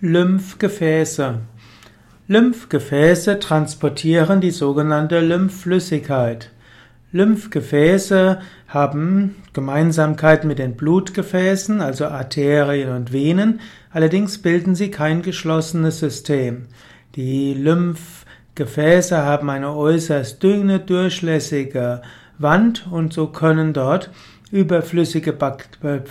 Lymphgefäße. Lymphgefäße transportieren die sogenannte Lymphflüssigkeit. Lymphgefäße haben Gemeinsamkeit mit den Blutgefäßen, also Arterien und Venen, allerdings bilden sie kein geschlossenes System. Die Lymphgefäße haben eine äußerst dünne, durchlässige Wand und so können dort überflüssige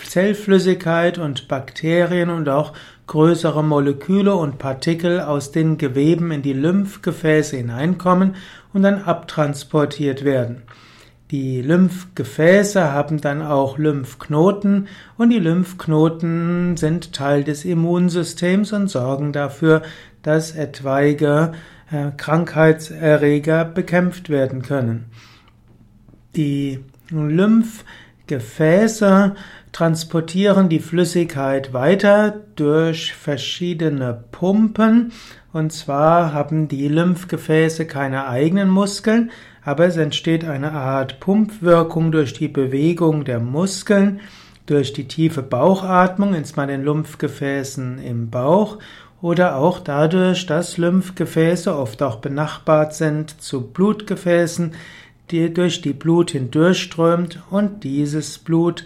Zellflüssigkeit und Bakterien und auch größere Moleküle und Partikel aus den Geweben in die Lymphgefäße hineinkommen und dann abtransportiert werden. Die Lymphgefäße haben dann auch Lymphknoten und die Lymphknoten sind Teil des Immunsystems und sorgen dafür, dass etwaige äh, Krankheitserreger bekämpft werden können. Die Lymphgefäße transportieren die Flüssigkeit weiter durch verschiedene Pumpen. Und zwar haben die Lymphgefäße keine eigenen Muskeln, aber es entsteht eine Art Pumpwirkung durch die Bewegung der Muskeln, durch die tiefe Bauchatmung, insbesondere den Lymphgefäßen im Bauch oder auch dadurch, dass Lymphgefäße oft auch benachbart sind zu Blutgefäßen, die durch die Blut hindurchströmt und dieses Blut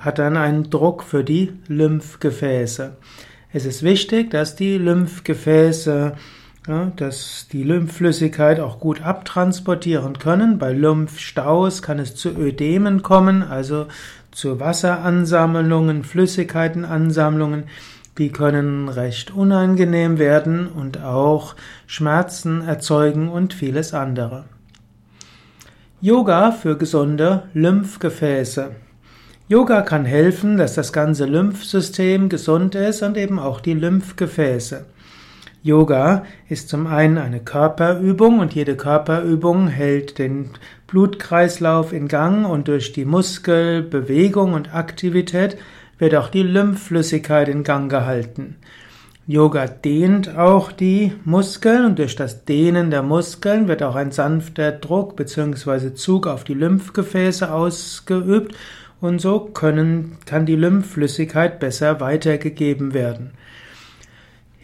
hat dann einen Druck für die Lymphgefäße. Es ist wichtig, dass die Lymphgefäße, ja, dass die Lymphflüssigkeit auch gut abtransportieren können. Bei Lymphstaus kann es zu Ödemen kommen, also zu Wasseransammlungen, Flüssigkeitenansammlungen. Die können recht unangenehm werden und auch Schmerzen erzeugen und vieles andere. Yoga für gesunde Lymphgefäße. Yoga kann helfen, dass das ganze Lymphsystem gesund ist und eben auch die Lymphgefäße. Yoga ist zum einen eine Körperübung und jede Körperübung hält den Blutkreislauf in Gang und durch die Muskelbewegung und Aktivität wird auch die Lymphflüssigkeit in Gang gehalten. Yoga dehnt auch die Muskeln und durch das Dehnen der Muskeln wird auch ein sanfter Druck bzw. Zug auf die Lymphgefäße ausgeübt und so können, kann die Lymphflüssigkeit besser weitergegeben werden.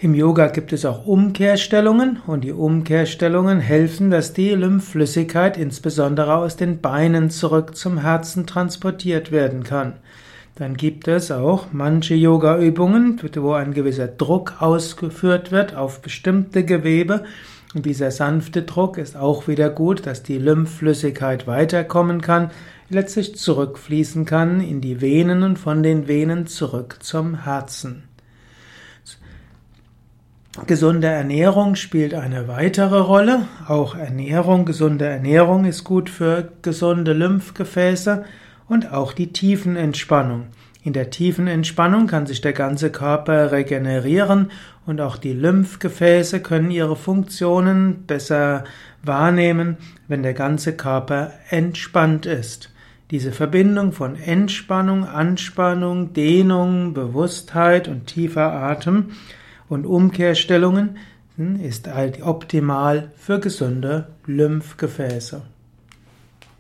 Im Yoga gibt es auch Umkehrstellungen und die Umkehrstellungen helfen, dass die Lymphflüssigkeit insbesondere aus den Beinen zurück zum Herzen transportiert werden kann. Dann gibt es auch manche Yoga-Übungen, wo ein gewisser Druck ausgeführt wird auf bestimmte Gewebe. Und dieser sanfte Druck ist auch wieder gut, dass die Lymphflüssigkeit weiterkommen kann, letztlich zurückfließen kann in die Venen und von den Venen zurück zum Herzen. Gesunde Ernährung spielt eine weitere Rolle. Auch Ernährung, gesunde Ernährung ist gut für gesunde Lymphgefäße und auch die Tiefenentspannung. In der tiefen Entspannung kann sich der ganze Körper regenerieren und auch die Lymphgefäße können ihre Funktionen besser wahrnehmen, wenn der ganze Körper entspannt ist. Diese Verbindung von Entspannung, Anspannung, Dehnung, Bewusstheit und tiefer Atem und Umkehrstellungen ist halt optimal für gesunde Lymphgefäße.